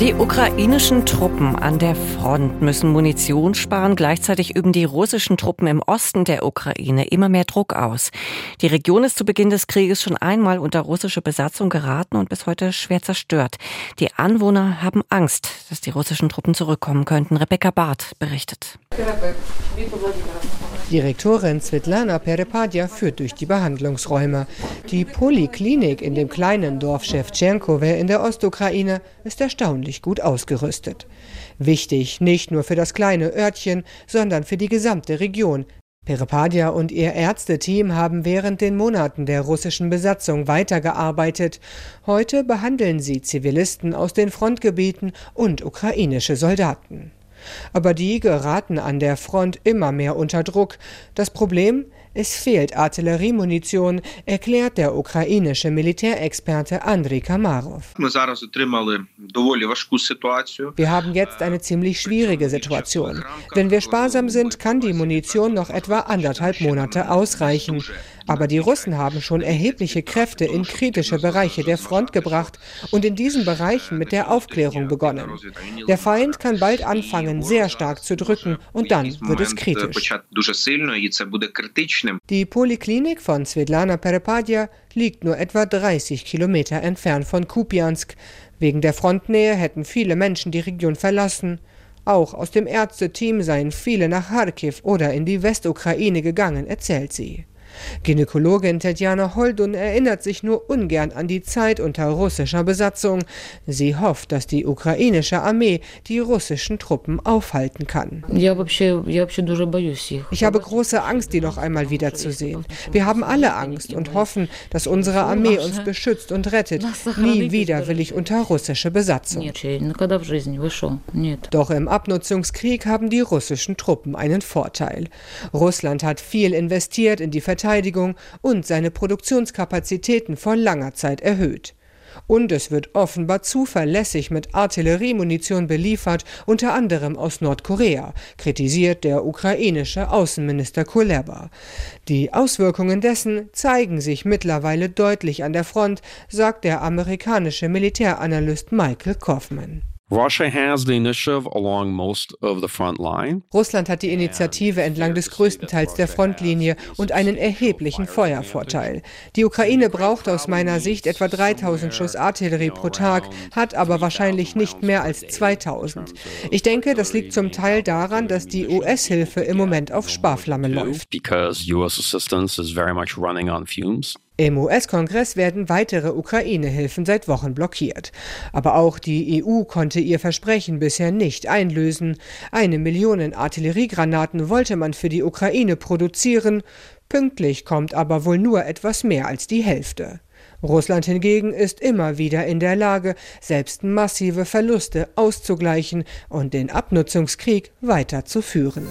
Die ukrainischen Truppen an der Front müssen Munition sparen. Gleichzeitig üben die russischen Truppen im Osten der Ukraine immer mehr Druck aus. Die Region ist zu Beginn des Krieges schon einmal unter russische Besatzung geraten und bis heute schwer zerstört. Die Anwohner haben Angst, dass die russischen Truppen zurückkommen könnten. Rebecca Barth berichtet. Direktorin Svetlana Perepadja führt durch die Behandlungsräume. Die Poliklinik in dem kleinen Dorf Schewtschenkove in der Ostukraine ist erstaunlich gut ausgerüstet. Wichtig nicht nur für das kleine Örtchen, sondern für die gesamte Region. Perepadja und ihr Ärzteteam haben während den Monaten der russischen Besatzung weitergearbeitet. Heute behandeln sie Zivilisten aus den Frontgebieten und ukrainische Soldaten. Aber die geraten an der Front immer mehr unter Druck. Das Problem? Es fehlt Artilleriemunition, erklärt der ukrainische Militärexperte Andrei Kamarov. Wir haben jetzt eine ziemlich schwierige Situation. Wenn wir sparsam sind, kann die Munition noch etwa anderthalb Monate ausreichen. Aber die Russen haben schon erhebliche Kräfte in kritische Bereiche der Front gebracht und in diesen Bereichen mit der Aufklärung begonnen. Der Feind kann bald anfangen, sehr stark zu drücken und dann wird es kritisch. Die Poliklinik von Svetlana Perepadja liegt nur etwa 30 Kilometer entfernt von Kupiansk. Wegen der Frontnähe hätten viele Menschen die Region verlassen. Auch aus dem Ärzteteam seien viele nach Kharkiv oder in die Westukraine gegangen, erzählt sie. Gynäkologin Tetjana Holdun erinnert sich nur ungern an die Zeit unter russischer Besatzung. Sie hofft, dass die ukrainische Armee die russischen Truppen aufhalten kann. Ich habe große Angst, die noch einmal wiederzusehen. Wir haben alle Angst und hoffen, dass unsere Armee uns beschützt und rettet. Nie wieder will ich unter russische Besatzung. Doch im Abnutzungskrieg haben die russischen Truppen einen Vorteil. Russland hat viel investiert in die Verteidigung Verteidigung und seine Produktionskapazitäten vor langer Zeit erhöht. Und es wird offenbar zuverlässig mit Artilleriemunition beliefert, unter anderem aus Nordkorea, kritisiert der ukrainische Außenminister Kuleba. Die Auswirkungen dessen zeigen sich mittlerweile deutlich an der Front, sagt der amerikanische Militäranalyst Michael Kaufman. Russland hat die Initiative entlang des größten Teils der Frontlinie und einen erheblichen Feuervorteil. Die Ukraine braucht aus meiner Sicht etwa 3000 Schuss Artillerie pro Tag, hat aber wahrscheinlich nicht mehr als 2000. Ich denke, das liegt zum Teil daran, dass die US-Hilfe im Moment auf Sparflamme läuft. Im US-Kongress werden weitere Ukraine-Hilfen seit Wochen blockiert. Aber auch die EU konnte ihr Versprechen bisher nicht einlösen. Eine Million Artilleriegranaten wollte man für die Ukraine produzieren. Pünktlich kommt aber wohl nur etwas mehr als die Hälfte. Russland hingegen ist immer wieder in der Lage, selbst massive Verluste auszugleichen und den Abnutzungskrieg weiterzuführen.